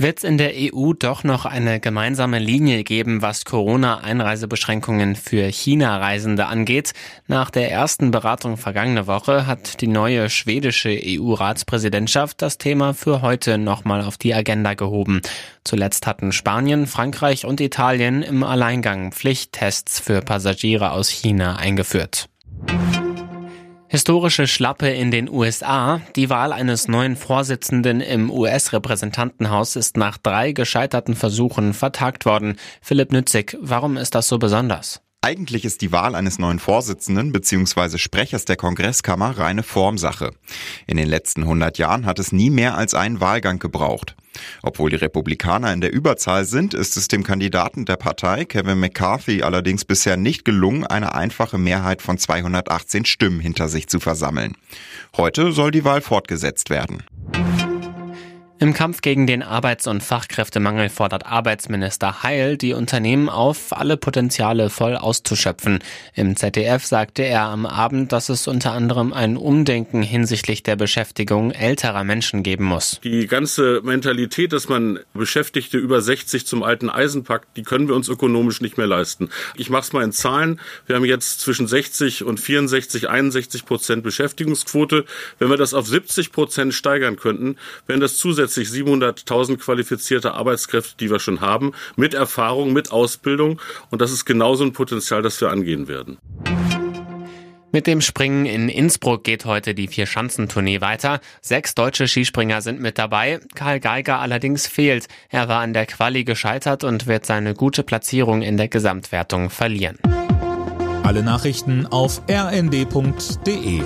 Wird es in der EU doch noch eine gemeinsame Linie geben, was Corona-Einreisebeschränkungen für China-Reisende angeht? Nach der ersten Beratung vergangene Woche hat die neue schwedische EU-Ratspräsidentschaft das Thema für heute nochmal auf die Agenda gehoben. Zuletzt hatten Spanien, Frankreich und Italien im Alleingang Pflichttests für Passagiere aus China eingeführt. Historische Schlappe in den USA. Die Wahl eines neuen Vorsitzenden im US-Repräsentantenhaus ist nach drei gescheiterten Versuchen vertagt worden. Philipp Nützig, warum ist das so besonders? Eigentlich ist die Wahl eines neuen Vorsitzenden bzw. Sprechers der Kongresskammer reine Formsache. In den letzten 100 Jahren hat es nie mehr als einen Wahlgang gebraucht. Obwohl die Republikaner in der Überzahl sind, ist es dem Kandidaten der Partei, Kevin McCarthy, allerdings bisher nicht gelungen, eine einfache Mehrheit von 218 Stimmen hinter sich zu versammeln. Heute soll die Wahl fortgesetzt werden. Im Kampf gegen den Arbeits- und Fachkräftemangel fordert Arbeitsminister Heil, die Unternehmen auf, alle Potenziale voll auszuschöpfen. Im ZDF sagte er am Abend, dass es unter anderem ein Umdenken hinsichtlich der Beschäftigung älterer Menschen geben muss. Die ganze Mentalität, dass man Beschäftigte über 60 zum alten Eisen packt, die können wir uns ökonomisch nicht mehr leisten. Ich mache es mal in Zahlen. Wir haben jetzt zwischen 60 und 64, 61 Prozent Beschäftigungsquote. Wenn wir das auf 70 Prozent steigern könnten, wären das zusätzlich zusätzlich 700.000 qualifizierte Arbeitskräfte, die wir schon haben, mit Erfahrung, mit Ausbildung. Und das ist genauso ein Potenzial, das wir angehen werden. Mit dem Springen in Innsbruck geht heute die Vier-Schanzentournee weiter. Sechs deutsche Skispringer sind mit dabei. Karl Geiger allerdings fehlt. Er war an der Quali gescheitert und wird seine gute Platzierung in der Gesamtwertung verlieren. Alle Nachrichten auf rnd.de